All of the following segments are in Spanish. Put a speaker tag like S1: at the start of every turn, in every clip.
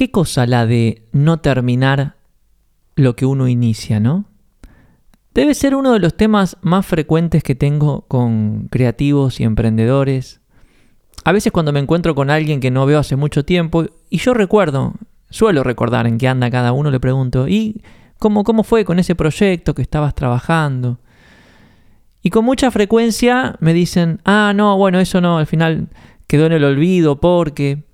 S1: qué cosa la de no terminar lo que uno inicia, ¿no? Debe ser uno de los temas más frecuentes que tengo con creativos y emprendedores. A veces cuando me encuentro con alguien que no veo hace mucho tiempo, y yo recuerdo, suelo recordar en qué anda cada uno, le pregunto, ¿y cómo, cómo fue con ese proyecto que estabas trabajando? Y con mucha frecuencia me dicen, ah, no, bueno, eso no, al final quedó en el olvido porque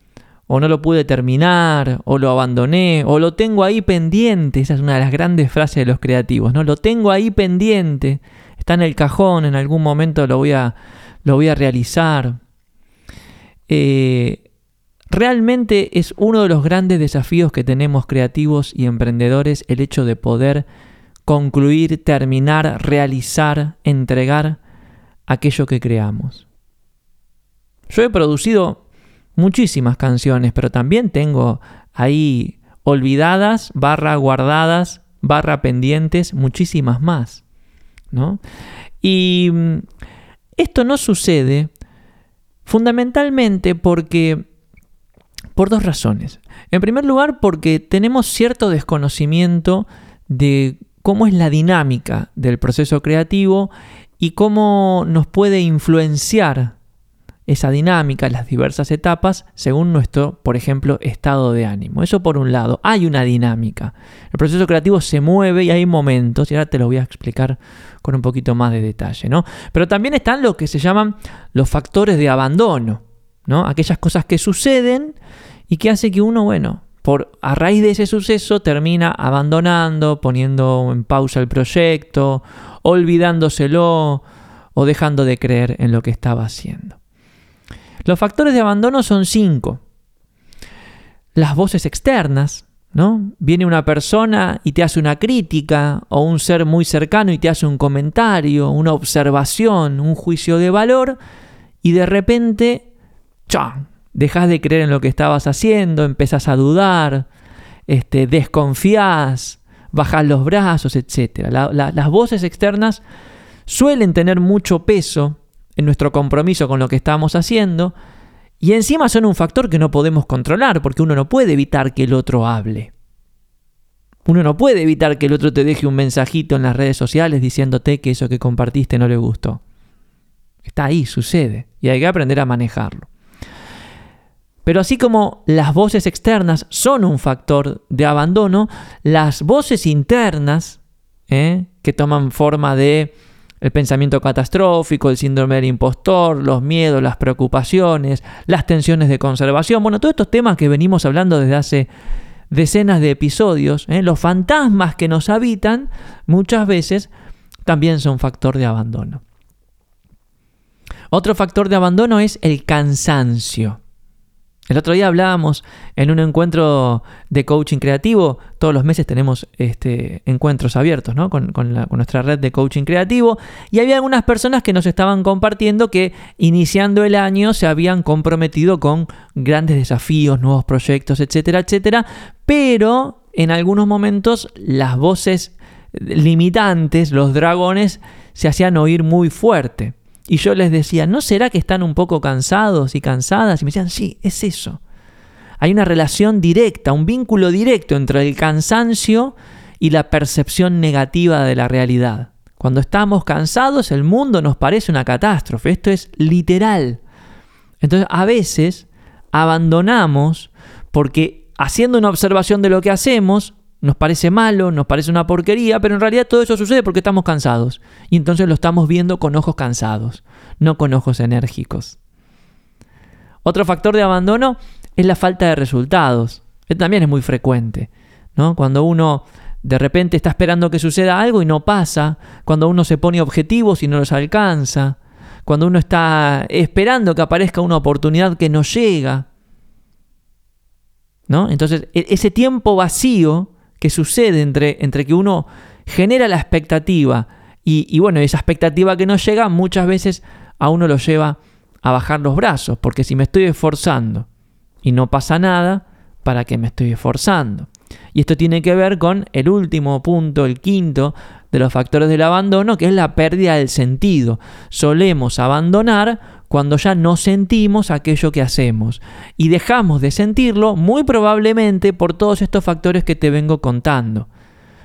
S1: o no lo pude terminar, o lo abandoné, o lo tengo ahí pendiente. Esa es una de las grandes frases de los creativos, ¿no? Lo tengo ahí pendiente, está en el cajón, en algún momento lo voy a, lo voy a realizar. Eh, realmente es uno de los grandes desafíos que tenemos creativos y emprendedores el hecho de poder concluir, terminar, realizar, entregar aquello que creamos. Yo he producido muchísimas canciones, pero también tengo ahí olvidadas, barra guardadas, barra pendientes, muchísimas más. ¿no? Y mm, esto no sucede fundamentalmente porque por dos razones. En primer lugar, porque tenemos cierto desconocimiento de cómo es la dinámica del proceso creativo y cómo nos puede influenciar esa dinámica, las diversas etapas, según nuestro, por ejemplo, estado de ánimo. Eso por un lado, hay una dinámica. El proceso creativo se mueve y hay momentos, y ahora te lo voy a explicar con un poquito más de detalle, ¿no? Pero también están lo que se llaman los factores de abandono, ¿no? Aquellas cosas que suceden y que hace que uno, bueno, por, a raíz de ese suceso termina abandonando, poniendo en pausa el proyecto, olvidándoselo o dejando de creer en lo que estaba haciendo. Los factores de abandono son cinco. Las voces externas, ¿no? Viene una persona y te hace una crítica, o un ser muy cercano y te hace un comentario, una observación, un juicio de valor, y de repente, ¡chao! Dejas de creer en lo que estabas haciendo, empezás a dudar, este, desconfías, bajas los brazos, etc. las voces externas suelen tener mucho peso en nuestro compromiso con lo que estamos haciendo, y encima son un factor que no podemos controlar, porque uno no puede evitar que el otro hable. Uno no puede evitar que el otro te deje un mensajito en las redes sociales diciéndote que eso que compartiste no le gustó. Está ahí, sucede, y hay que aprender a manejarlo. Pero así como las voces externas son un factor de abandono, las voces internas, ¿eh? que toman forma de el pensamiento catastrófico, el síndrome del impostor, los miedos, las preocupaciones, las tensiones de conservación, bueno, todos estos temas que venimos hablando desde hace decenas de episodios, ¿eh? los fantasmas que nos habitan muchas veces también son factor de abandono. Otro factor de abandono es el cansancio. El otro día hablábamos en un encuentro de coaching creativo. Todos los meses tenemos este, encuentros abiertos ¿no? con, nuestra red de coaching creativo. Y había algunas personas que nos estaban compartiendo que iniciando el año se habían comprometido con grandes desafíos, nuevos proyectos, etcétera, etcétera. Pero en algunos momentos las voces limitantes, los dragones, se hacían oír muy fuerte. Y yo les decía, ¿no será que están un poco cansados y cansadas? Y me decían, sí, es eso. Hay una relación directa, un vínculo directo entre el cansancio y la percepción negativa de la realidad. Cuando estamos cansados, el mundo nos parece una catástrofe. Esto es literal. Entonces, a veces abandonamos porque haciendo una observación de lo que hacemos, nos parece malo, nos parece una porquería, pero en realidad todo eso sucede porque estamos cansados. Y entonces lo estamos viendo con ojos cansados, no con ojos enérgicos. Otro factor de abandono es la falta de resultados. Esto también es muy frecuente. ¿no? Cuando uno de repente está esperando que suceda algo y no pasa, cuando uno se pone objetivos y no los alcanza, cuando uno está esperando que aparezca una oportunidad que no llega. ¿no? Entonces, e-, ese tiempo vacío que sucede entre, entre que uno genera la expectativa y, bueno, esa expectativa que no llega muchas veces a uno lo lleva a bajar los brazos, porque si me estoy esforzando y no pasa nada, ¿para qué me estoy esforzando? Y esto tiene que ver con el último punto, el quinto de los factores del abandono, que es la pérdida del sentido. Solemos abandonar cuando ya no sentimos aquello que hacemos. Y dejamos de sentirlo muy probablemente por todos estos factores que te vengo contando.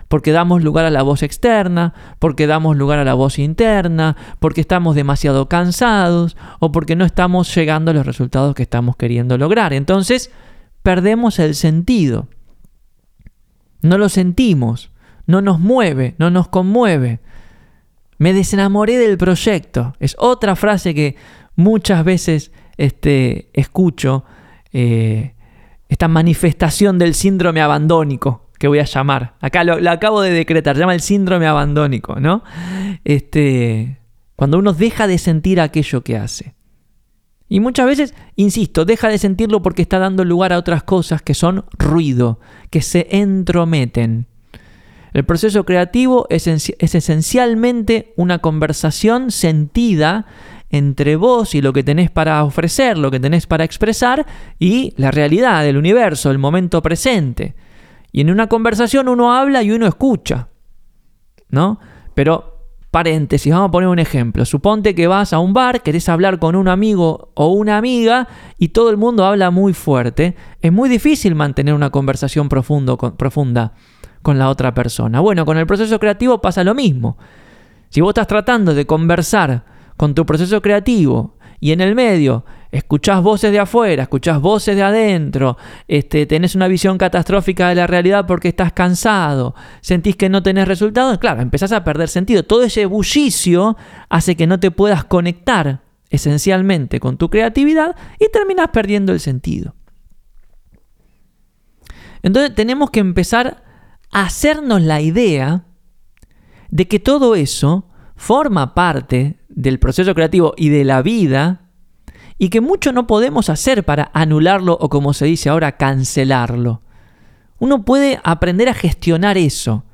S1: Porque damos lugar a la voz externa, porque damos lugar a la voz interna, porque estamos demasiado cansados o porque no estamos llegando a los resultados que estamos queriendo lograr. Entonces, perdemos el sentido. No lo sentimos, no nos mueve, no nos conmueve. Me desenamoré del proyecto. Es otra frase que muchas veces este, escucho. Eh, esta manifestación del síndrome abandónico que voy a llamar. Acá lo, acabo de decretar, llama el síndrome abandónico, ¿no? Este, cuando uno deja de sentir aquello que hace. Y muchas veces, insisto, deja de sentirlo porque está dando lugar a otras cosas que son ruido, que se entrometen. El proceso creativo es, es, esencialmente una conversación sentida entre vos y lo que tenés para ofrecer, lo que tenés para expresar y la realidad del universo, el momento presente. Y en una conversación uno habla y uno escucha, ¿no? Pero Paréntesis, vamos a poner un ejemplo. Suponte que vas a un bar, querés hablar con un amigo o una amiga y todo el mundo habla muy fuerte. Es muy difícil mantener una conversación profundo, profunda con la otra persona. Bueno, con el proceso creativo pasa lo mismo. Si vos estás tratando de conversar con tu proceso creativo y en el medio escuchás voces de afuera, escuchás voces de adentro, este, tenés una visión catastrófica de la realidad porque estás cansado, sentís que no tenés resultados, claro, empezás a perder sentido. Todo ese bullicio hace que no te puedas conectar esencialmente con tu creatividad y terminas perdiendo el sentido. Entonces tenemos que empezar a hacernos la idea de que todo eso forma parte del proceso creativo y de la vida y que mucho no podemos hacer para anularlo o como se dice ahora, cancelarlo. Uno puede aprender a gestionar eso,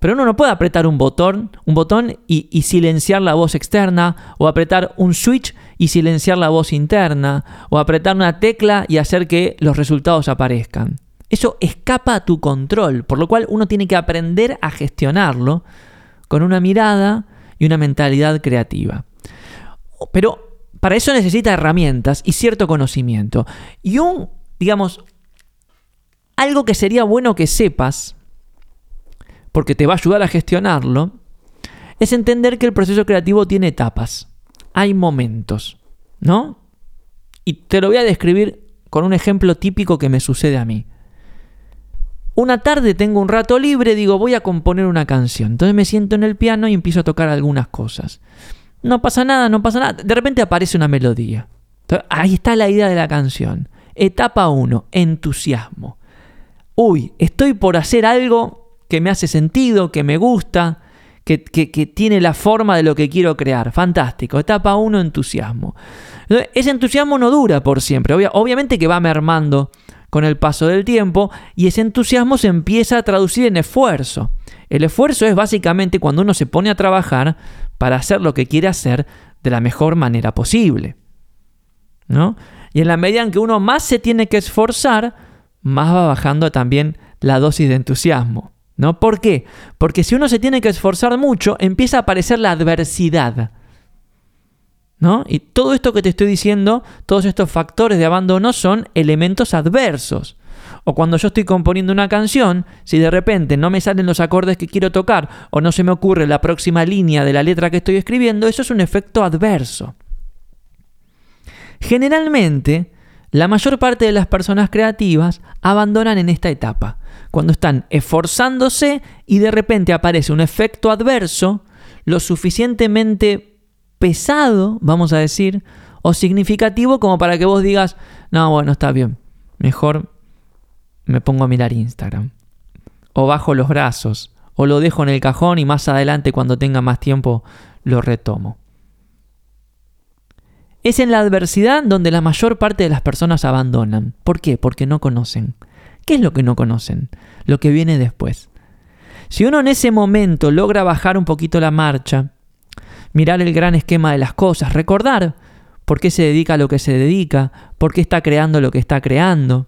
S1: pero uno no puede apretar un botón, un botón y, y, silenciar la voz externa, o apretar un switch y silenciar la voz interna, o apretar una tecla y hacer que los resultados aparezcan. Eso escapa a tu control, por lo cual uno tiene que aprender a gestionarlo con una mirada y una mentalidad creativa. Pero para eso necesita herramientas y cierto conocimiento. Y un, digamos, algo que sería bueno que sepas, porque te va a ayudar a gestionarlo, es entender que el proceso creativo tiene etapas. Hay momentos, ¿no? Y te lo voy a describir con un ejemplo típico que me sucede a mí. Una tarde tengo un rato libre, digo, voy a componer una canción. Entonces me siento en el piano y empiezo a tocar algunas cosas. No pasa nada, no pasa nada. De repente aparece una melodía. ahí está la idea de la canción. Etapa 1, entusiasmo. Uy, estoy por hacer algo que me hace sentido, que me gusta, que, tiene la forma de lo que quiero crear. Fantástico. Etapa 1, entusiasmo. ese entusiasmo no dura por siempre. obviamente que va mermando con el paso del tiempo y ese entusiasmo se empieza a traducir en esfuerzo. El esfuerzo es básicamente cuando uno se pone a trabajar para hacer lo que quiere hacer de la mejor manera posible. ¿no? Y en la medida en que uno más se tiene que esforzar, más va bajando también la dosis de entusiasmo. ¿no? ¿Por qué? Porque si uno se tiene que esforzar mucho, empieza a aparecer la adversidad. ¿No? Y todo esto que te estoy diciendo, todos estos factores de abandono son elementos adversos. O cuando yo estoy componiendo una canción, si de repente no me salen los acordes que quiero tocar o no se me ocurre la próxima línea de la letra que estoy escribiendo, eso es un efecto adverso. Generalmente, la mayor parte de las personas creativas abandonan en esta etapa, cuando están esforzándose y de repente aparece un efecto adverso lo suficientemente pesado, vamos a decir, o significativo como para que vos digas, no, bueno, está bien, mejor me pongo a mirar Instagram. O bajo los brazos, o lo dejo en el cajón y más adelante cuando tenga más tiempo lo retomo. Es en la adversidad donde la mayor parte de las personas abandonan. ¿Por qué? Porque no conocen. ¿Qué es lo que no conocen? Lo que viene después. Si uno en ese momento logra bajar un poquito la marcha, mirar el gran esquema de las cosas, recordar por qué se dedica a lo que se dedica, por qué está creando lo que está creando,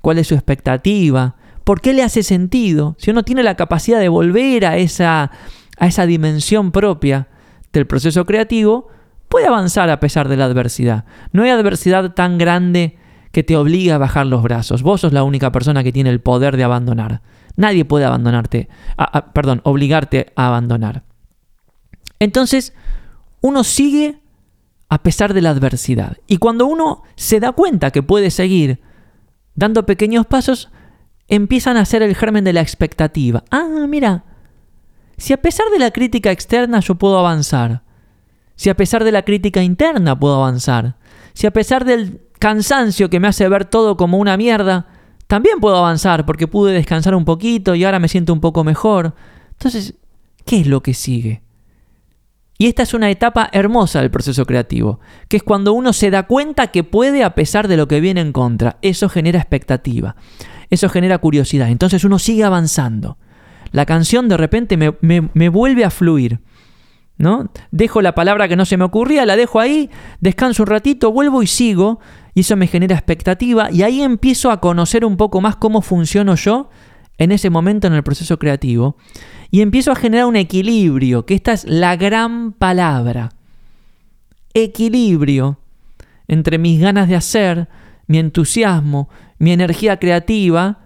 S1: cuál es su expectativa, por qué le hace sentido, si uno tiene la capacidad de volver a esa, a esa dimensión propia del proceso creativo, puede avanzar a pesar de la adversidad. No hay adversidad tan grande que te obligue a bajar los brazos. Vos sos la única persona que tiene el poder de abandonar. Nadie puede abandonarte, perdón, obligarte a abandonar. Entonces, uno sigue a pesar de la adversidad. Y cuando uno se da cuenta que puede seguir dando pequeños pasos, empiezan a ser el germen de la expectativa. Ah, mira, si a pesar de la crítica externa yo puedo avanzar, si a pesar de la crítica interna puedo avanzar, si a pesar del cansancio que me hace ver todo como una mierda, también puedo avanzar porque pude descansar un poquito y ahora me siento un poco mejor. Entonces, ¿qué es lo que sigue? Y esta es una etapa hermosa del proceso creativo, que es cuando uno se da cuenta que puede a pesar de lo que viene en contra. Eso genera expectativa, eso genera curiosidad. Entonces uno sigue avanzando. La canción de repente me, me vuelve a fluir. ¿no? Dejo la palabra que no se me ocurría, la dejo ahí, descanso un ratito, vuelvo y sigo, y eso me genera expectativa, y ahí empiezo a conocer un poco más cómo funciono yo en ese momento en el proceso creativo y empiezo a generar un equilibrio, que esta es la gran palabra. Equilibrio entre mis ganas de hacer, mi entusiasmo, mi energía creativa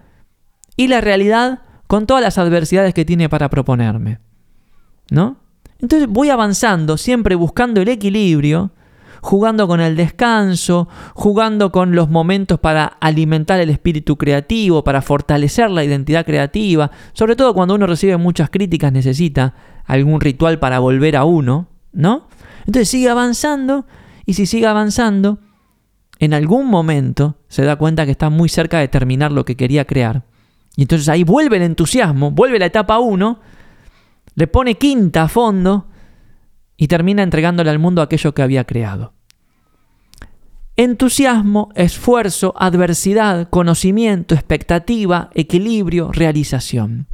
S1: y la realidad con todas las adversidades que tiene para proponerme. ¿No? Entonces voy avanzando, siempre buscando el equilibrio jugando con el descanso, jugando con los momentos para alimentar el espíritu creativo, para fortalecer la identidad creativa, sobre todo cuando uno recibe muchas críticas necesita algún ritual para volver a uno, ¿no? Entonces sigue avanzando y si sigue avanzando, en algún momento se da cuenta que está muy cerca de terminar lo que quería crear. Y entonces ahí vuelve el entusiasmo, vuelve la etapa 1, le pone quinta a fondo y termina entregándole al mundo aquello que había creado. Entusiasmo, esfuerzo, adversidad, conocimiento, expectativa, equilibrio, realización.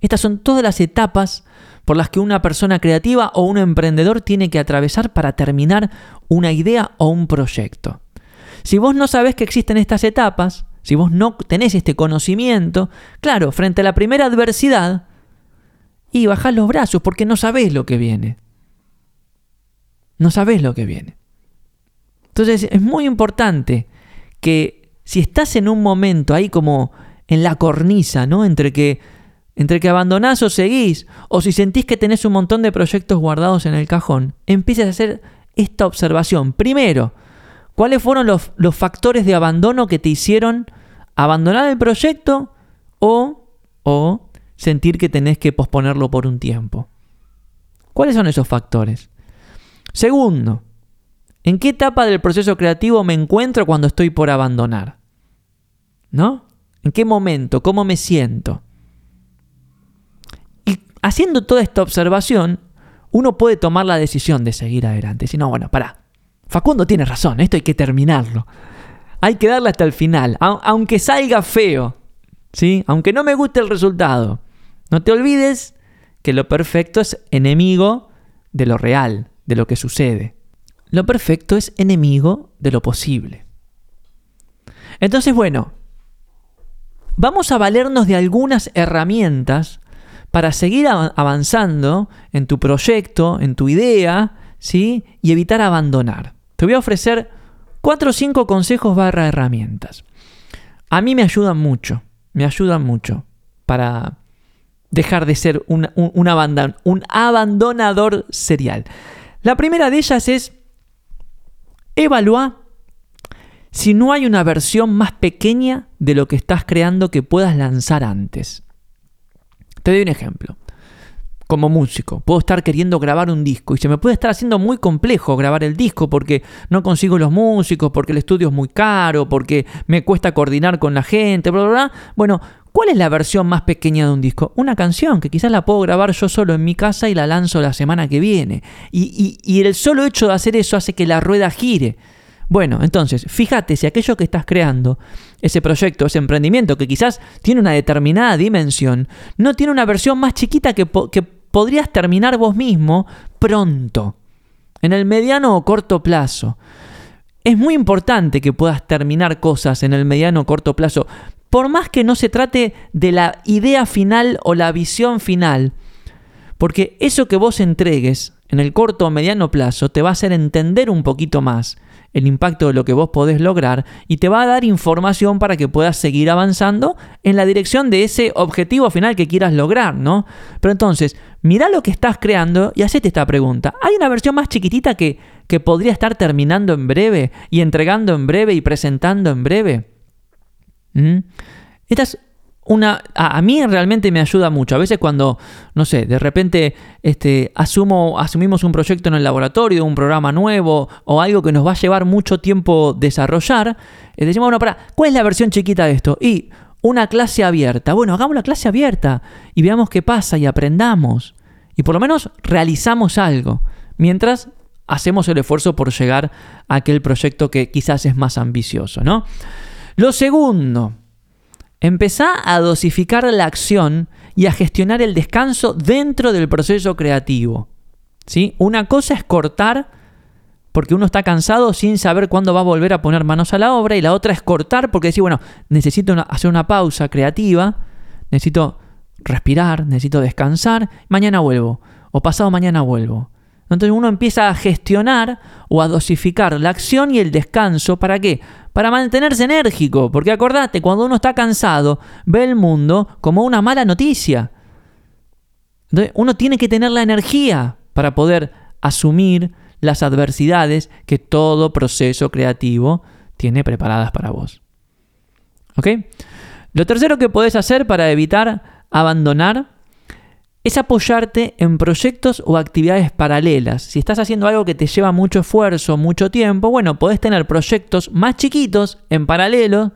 S1: Estas son todas las etapas por las que una persona creativa o un emprendedor tiene que atravesar para terminar una idea o un proyecto. Si vos no sabés que existen estas etapas, si vos no tenés este conocimiento, claro, frente a la primera adversidad, y bajás los brazos porque no sabés lo que viene. No sabés lo que viene. Entonces es muy importante que si estás en un momento ahí como en la cornisa, ¿no? Entre que, entre que abandonás o seguís, o si sentís que tenés un montón de proyectos guardados en el cajón, empieces a hacer esta observación. Primero, ¿cuáles fueron los, los factores de abandono que te hicieron abandonar el proyecto o, o sentir que tenés que posponerlo por un tiempo. ¿Cuáles son esos factores? Segundo, ¿en qué etapa del proceso creativo me encuentro cuando estoy por abandonar? ¿No? ¿En qué momento? ¿Cómo me siento? Y haciendo toda esta observación, uno puede tomar la decisión de seguir adelante. Si no, bueno, para. Facundo tiene razón, esto hay que terminarlo. Hay que darle hasta el final, aunque salga feo, ¿sí? Aunque no me guste el resultado. No te olvides que lo perfecto es enemigo de lo real, de lo que sucede. Lo perfecto es enemigo de lo posible. Entonces, bueno, vamos a valernos de algunas herramientas para seguir avanzando en tu proyecto, en tu idea, ¿sí? Y evitar abandonar. Te voy a ofrecer cuatro o cinco consejos barra herramientas. A mí me ayudan mucho, me ayudan mucho para dejar de ser un, un, abandonador serial. La primera de ellas es evaluar si no hay una versión más pequeña de lo que estás creando que puedas lanzar antes. Te doy un ejemplo. Como músico, puedo estar queriendo grabar un disco y se me puede estar haciendo muy complejo grabar el disco porque no consigo los músicos, porque el estudio es muy caro, porque me cuesta coordinar con la gente, bla, bla, bla. Bueno, ¿Cuál es la versión más pequeña de un disco? Una canción que quizás la puedo grabar yo solo en mi casa y la lanzo la semana que viene. Y, el solo hecho de hacer eso hace que la rueda gire. Bueno, entonces, fíjate si aquello que estás creando, ese proyecto, ese emprendimiento que quizás tiene una determinada dimensión, no tiene una versión más chiquita que, podrías terminar vos mismo pronto, en el mediano o corto plazo. Es muy importante que puedas terminar cosas en el mediano o corto plazo, por más que no se trate de la idea final o la visión final, porque eso que vos entregues en el corto o mediano plazo te va a hacer entender un poquito más el impacto de lo que vos podés lograr y te va a dar información para que puedas seguir avanzando en la dirección de ese objetivo final que quieras lograr, ¿no? Pero entonces, mira lo que estás creando y hacete esta pregunta. ¿Hay una versión más chiquitita que, que podría estar terminando en breve y entregando en breve y presentando en breve? ¿Mm? Esta es una, a, mí realmente me ayuda mucho. A veces cuando, no sé, de repente este, asumo, asumimos un proyecto en el laboratorio, un programa nuevo o algo que nos va a llevar mucho tiempo desarrollar, eh, decimos, bueno, para, ¿cuál es la versión chiquita de esto? Y una clase abierta. Bueno, hagamos la clase abierta y veamos qué pasa y aprendamos. Y por lo menos realizamos algo. Mientras hacemos el esfuerzo por llegar a aquel proyecto que quizás es más ambicioso, ¿no? Lo segundo, Empezá a dosificar la acción y a gestionar el descanso dentro del proceso creativo. ¿sí? Una cosa es cortar porque uno está cansado sin saber cuándo va a volver a poner manos a la obra y la otra es cortar porque decir, bueno, necesito hacer una pausa creativa, necesito respirar, necesito descansar, mañana vuelvo o pasado mañana vuelvo. Entonces uno empieza a gestionar o a dosificar la acción y el descanso. ¿Para qué? Para mantenerse enérgico. Porque acordate, cuando uno está cansado, ve el mundo como una mala noticia. Entonces uno tiene que tener la energía para poder asumir las adversidades que todo proceso creativo tiene preparadas para vos. ¿Ok? Lo tercero que podés hacer para evitar abandonar es apoyarte en proyectos o actividades paralelas. Si estás haciendo algo que te lleva mucho esfuerzo, mucho tiempo, bueno, podés tener proyectos más chiquitos en paralelo,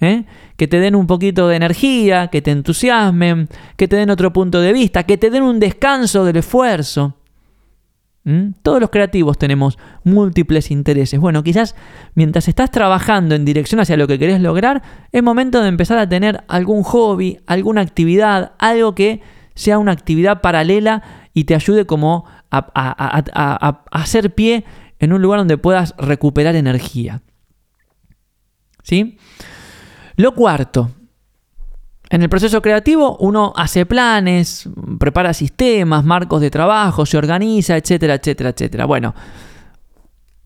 S1: ¿eh? que te den un poquito de energía, que te entusiasmen, que te den otro punto de vista, que te den un descanso del esfuerzo. ¿Mm? Todos los creativos tenemos múltiples intereses. Bueno, quizás mientras estás trabajando en dirección hacia lo que querés lograr, es momento de empezar a tener algún hobby, alguna actividad, algo que sea una actividad paralela y te ayude como a, hacer pie en un lugar donde puedas recuperar energía. ¿Sí? Lo cuarto, en el proceso creativo uno hace planes, prepara sistemas, marcos de trabajo, se organiza, etcétera, etcétera, etcétera. Bueno,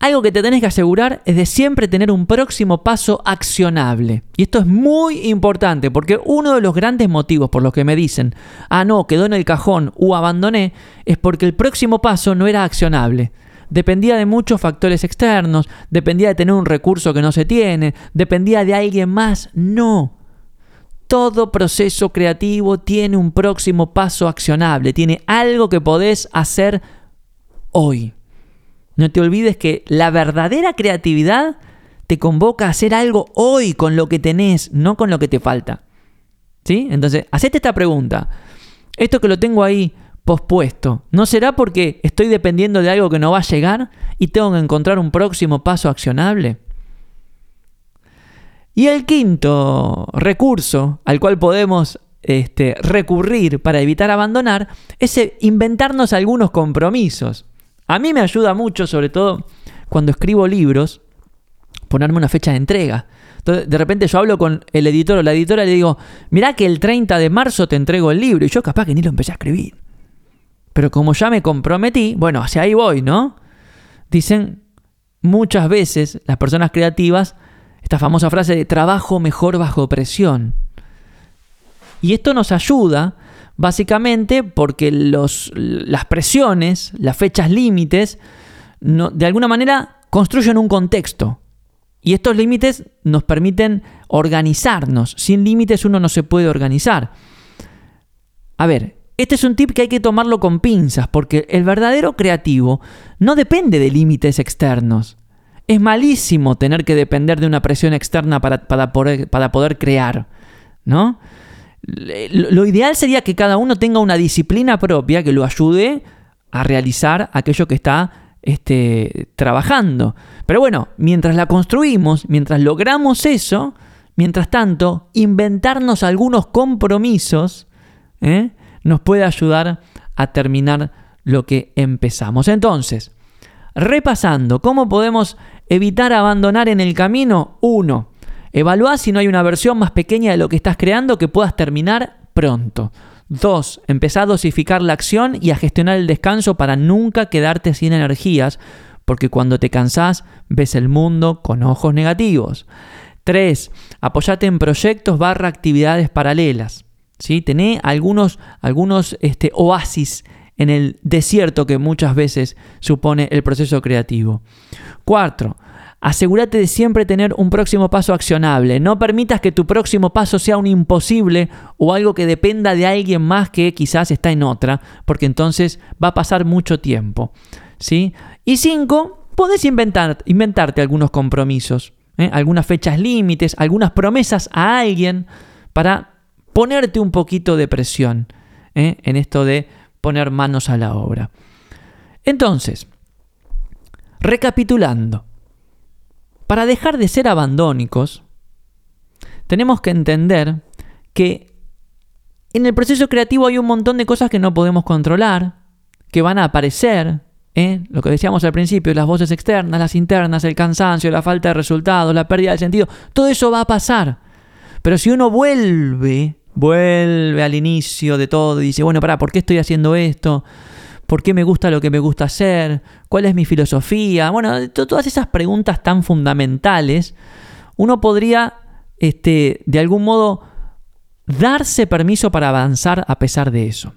S1: algo que te tenés que asegurar es de siempre tener un próximo paso accionable. Y esto es muy importante porque uno de los grandes motivos por los que me dicen, ah, no, quedó en el cajón o abandoné, es porque el próximo paso no era accionable. Dependía de muchos factores externos, dependía de tener un recurso que no se tiene, dependía de alguien más. No. Todo proceso creativo tiene un próximo paso accionable, tiene algo que podés hacer hoy. No te olvides que la verdadera creatividad te convoca a hacer algo hoy con lo que tenés, no con lo que te falta. ¿Sí? Entonces, hacete esta pregunta. Esto que lo tengo ahí pospuesto, ¿no será porque estoy dependiendo de algo que no va a llegar y tengo que encontrar un próximo paso accionable? Y el quinto recurso al cual podemos este, recurrir para evitar abandonar es inventarnos algunos compromisos. A mí me ayuda mucho, sobre todo cuando escribo libros, ponerme una fecha de entrega. Entonces, de repente yo hablo con el editor o la editora y le digo, mirá que el 30 de marzo te entrego el libro. Y yo capaz que ni lo empecé a escribir. Pero como ya me comprometí, bueno, hacia ahí voy, ¿no? Dicen muchas veces las personas creativas esta famosa frase de trabajo mejor bajo presión. Y esto nos ayuda básicamente porque los, las presiones, las fechas límites, de alguna manera construyen un contexto. Y estos límites nos permiten organizarnos. Sin límites uno no se puede organizar. A ver, este es un tip que hay que tomarlo con pinzas, porque el verdadero creativo no depende de límites externos. Es malísimo tener que depender de una presión externa para, para, poder, para poder crear, ¿no? Lo ideal sería que cada uno tenga una disciplina propia que lo ayude a realizar aquello que está este, trabajando. Pero bueno, mientras la construimos, mientras logramos eso, mientras tanto, inventarnos algunos compromisos ¿eh? nos puede ayudar a terminar lo que empezamos. Entonces, repasando, ¿cómo podemos evitar abandonar en el camino? Uno, Evalúa si no hay una versión más pequeña de lo que estás creando que puedas terminar pronto. Dos, empezá a dosificar la acción y a gestionar el descanso para nunca quedarte sin energías, porque cuando te cansás ves el mundo con ojos negativos. Tres, apoyate en proyectos barra actividades paralelas. ¿sí? Tené algunos, algunos este, oasis en el desierto que muchas veces supone el proceso creativo. Cuatro, asegúrate de siempre tener un próximo paso accionable. No permitas que tu próximo paso sea un imposible o algo que dependa de alguien más que quizás está en otra, porque entonces va a pasar mucho tiempo. ¿sí? Y cinco, puedes inventar, inventarte algunos compromisos, ¿eh? algunas fechas límites, algunas promesas a alguien para ponerte un poquito de presión ¿eh? en esto de poner manos a la obra. Entonces, recapitulando, para dejar de ser abandónicos, tenemos que entender que en el proceso creativo hay un montón de cosas que no podemos controlar, que van a aparecer, ¿eh? lo que decíamos al principio, las voces externas, las internas, el cansancio, la falta de resultados, la pérdida de sentido, todo eso va a pasar. Pero si uno vuelve vuelve al inicio de todo y dice, bueno, para, ¿por qué estoy haciendo esto? ¿Por qué me gusta lo que me gusta hacer? ¿Cuál es mi filosofía? Bueno, todas esas preguntas tan fundamentales, uno podría, este, de algún modo, darse permiso para avanzar a pesar de eso.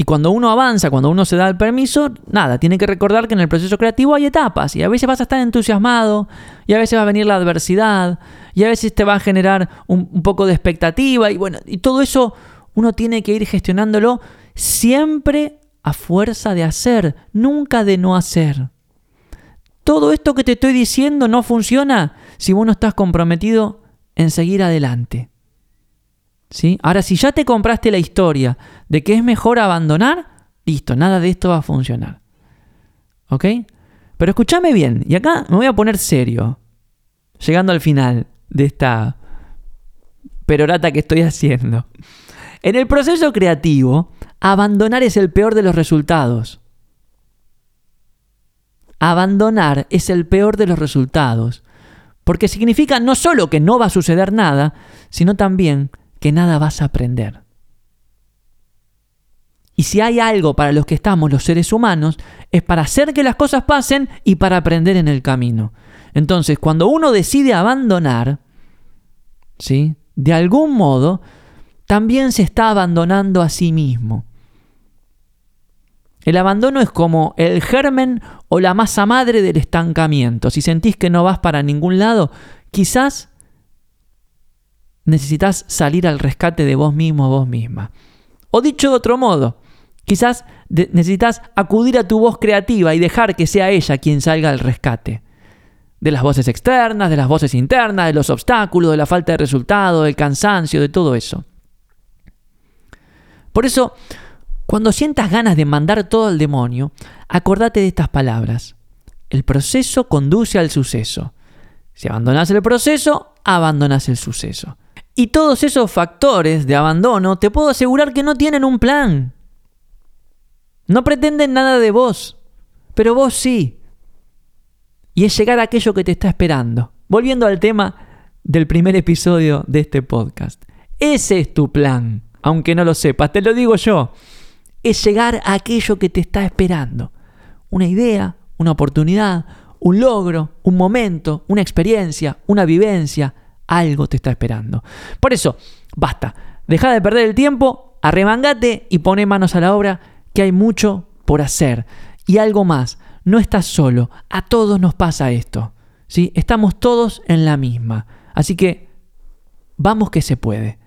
S1: Y cuando uno avanza, cuando uno se da el permiso, nada, tiene que recordar que en el proceso creativo hay etapas y a veces vas a estar entusiasmado y a veces va a venir la adversidad y a veces te va a generar un, poco de expectativa y bueno, y todo eso uno tiene que ir gestionándolo siempre a fuerza de hacer, nunca de no hacer. Todo esto que te estoy diciendo no funciona si vos no estás comprometido en seguir adelante. Ahora, si ya te compraste la historia de que es mejor abandonar, listo, nada de esto va a funcionar. ¿Ok? Pero escúchame bien, y acá me voy a poner serio, llegando al final de esta perorata que estoy haciendo. En el proceso creativo, abandonar es el peor de los resultados. Abandonar es el peor de los resultados, porque significa no solo que no va a suceder nada, sino también que nada vas a aprender. Y si hay algo para los que estamos los seres humanos, es para hacer que las cosas pasen y para aprender en el camino. Entonces, cuando uno decide abandonar, ¿sí? De algún modo, también se está abandonando a sí mismo. El abandono es como el germen o la masa madre del estancamiento. Si sentís que no vas para ningún lado, quizás necesitas salir al rescate de vos mismo o vos misma. O dicho de otro modo, quizás necesitas acudir a tu voz creativa y dejar que sea ella quien salga al rescate. De las voces externas, de las voces internas, de los obstáculos, de la falta de resultado, del cansancio, de todo eso. Por eso, cuando sientas ganas de mandar todo al demonio, acordate de estas palabras. El proceso conduce al suceso. Si abandonas el proceso, abandonas el suceso. Y todos esos factores de abandono te puedo asegurar que no tienen un plan. No pretenden nada de vos, pero vos sí. Y es llegar a aquello que te está esperando. Volviendo al tema del primer episodio de este podcast. Ese es tu plan, aunque no lo sepas, te lo digo yo. Es llegar a aquello que te está esperando. Una idea, una oportunidad, un logro, un momento, una experiencia, una vivencia, algo te está esperando. Por eso, basta. Deja de perder el tiempo, arremangate y pone manos a la obra, que hay mucho por hacer. Y algo más, no estás solo, a todos nos pasa esto. ¿sí? Estamos todos en la misma. Así que, vamos que se puede.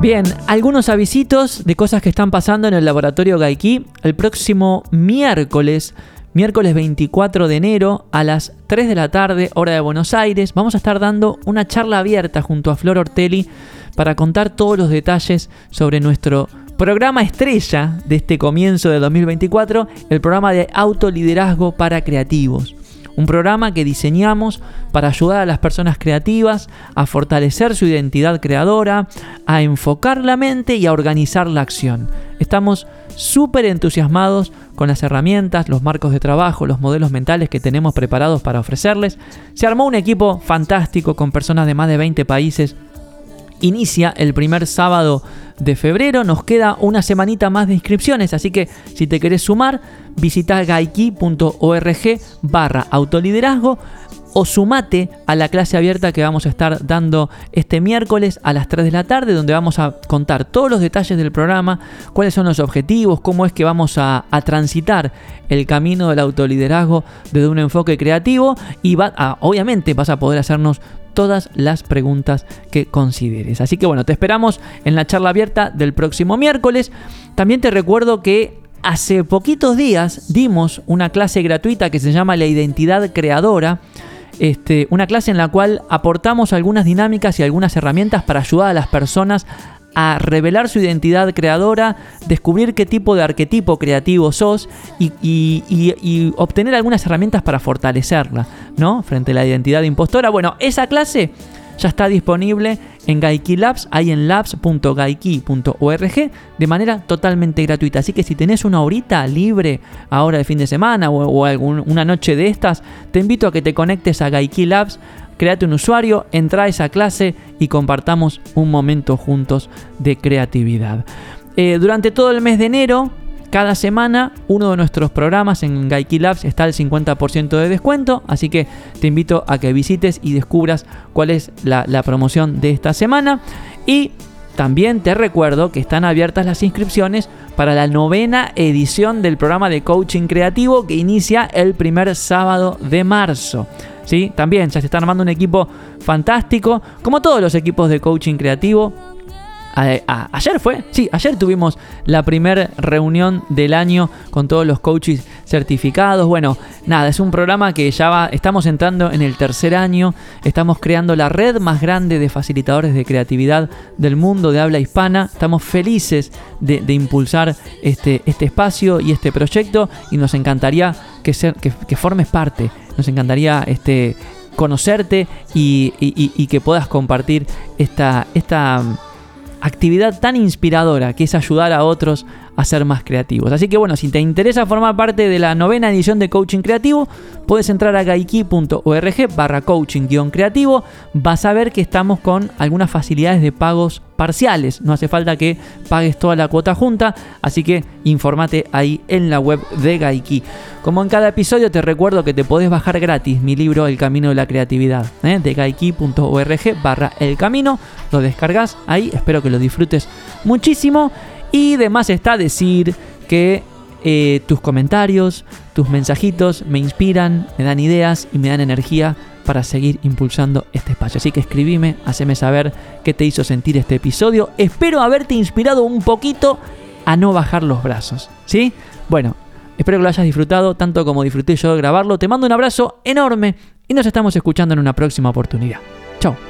S1: Bien, algunos avisitos de cosas que están pasando en el laboratorio Gaiki. El próximo miércoles, miércoles 24 de enero a las 3 de la tarde, hora de Buenos Aires, vamos a estar dando una charla abierta junto a Flor Ortelli para contar todos los detalles sobre nuestro programa estrella de este comienzo de 2024, el programa de autoliderazgo para creativos. Un programa que diseñamos para ayudar a las personas creativas a fortalecer su identidad creadora, a enfocar la mente y a organizar la acción. Estamos súper entusiasmados con las herramientas, los marcos de trabajo, los modelos mentales que tenemos preparados para ofrecerles. Se armó un equipo fantástico con personas de más de 20 países. Inicia el primer sábado de febrero. Nos queda una semanita más de inscripciones, así que si te querés sumar, visita gaiki.org barra autoliderazgo o sumate a la clase abierta que vamos a estar dando este miércoles a las 3 de la tarde, donde vamos a contar todos los detalles del programa, cuáles son los objetivos, cómo es que vamos a, transitar el camino del autoliderazgo desde un enfoque creativo y va obviamente vas a poder hacernos todas las preguntas que consideres. Así que bueno, te esperamos en la charla abierta del próximo miércoles. También te recuerdo que hace poquitos días dimos una clase gratuita que se llama La identidad creadora este, una clase en la cual aportamos algunas dinámicas y algunas herramientas para ayudar a las personas a revelar su identidad creadora, descubrir qué tipo de arquetipo creativo sos y, y, obtener algunas herramientas para fortalecerla, ¿no? Frente a la identidad impostora. Bueno, esa clase ya está disponible en Gaiki Labs, ahí en labs.gaiki.org, de manera totalmente gratuita. Así que si tenés una horita libre ahora de fin de semana o, una noche de estas, te invito a que te conectes a Gaiki Labs, créate un usuario, entra a esa clase y compartamos un momento juntos de creatividad. Eh, durante todo el mes de enero cada semana uno de nuestros programas en Gaiki Labs está al 50% de descuento, así que te invito a que visites y descubras cuál es la, promoción de esta semana. Y también te recuerdo que están abiertas las inscripciones para la novena edición del programa de coaching creativo que inicia el primer sábado de marzo. ¿Sí? También ya se está armando un equipo fantástico, como todos los equipos de coaching creativo ayer fue, sí, ayer tuvimos la primera reunión del año con todos los coaches certificados. Bueno, nada, es un programa que ya va, estamos entrando en el tercer año, estamos creando la red más grande de facilitadores de creatividad del mundo de habla hispana. Estamos felices de, impulsar este, este espacio y este proyecto y nos encantaría que, que, formes parte, nos encantaría este, conocerte y, que puedas compartir esta... esta actividad tan inspiradora que es ayudar a otros a ser más creativos. Así que bueno, si te interesa formar parte de la novena edición de Coaching Creativo, puedes entrar a gaiki.org barra coaching-creativo. Vas a ver que estamos con algunas facilidades de pagos parciales. No hace falta que pagues toda la cuota junta, así que informate ahí en la web de Gaiki. Como en cada episodio te recuerdo que te podés bajar gratis mi libro El Camino de la Creatividad ¿eh? de gaiki.org barra El Camino. Lo descargas ahí, espero que lo disfrutes muchísimo. Y demás está decir que eh, tus comentarios, tus mensajitos me inspiran, me dan ideas y me dan energía para seguir impulsando este espacio. Así que escribime, haceme saber qué te hizo sentir este episodio. Espero haberte inspirado un poquito a no bajar los brazos. ¿Sí? Bueno, espero que lo hayas disfrutado tanto como disfruté yo de grabarlo. Te mando un abrazo enorme y nos estamos escuchando en una próxima oportunidad. Chao.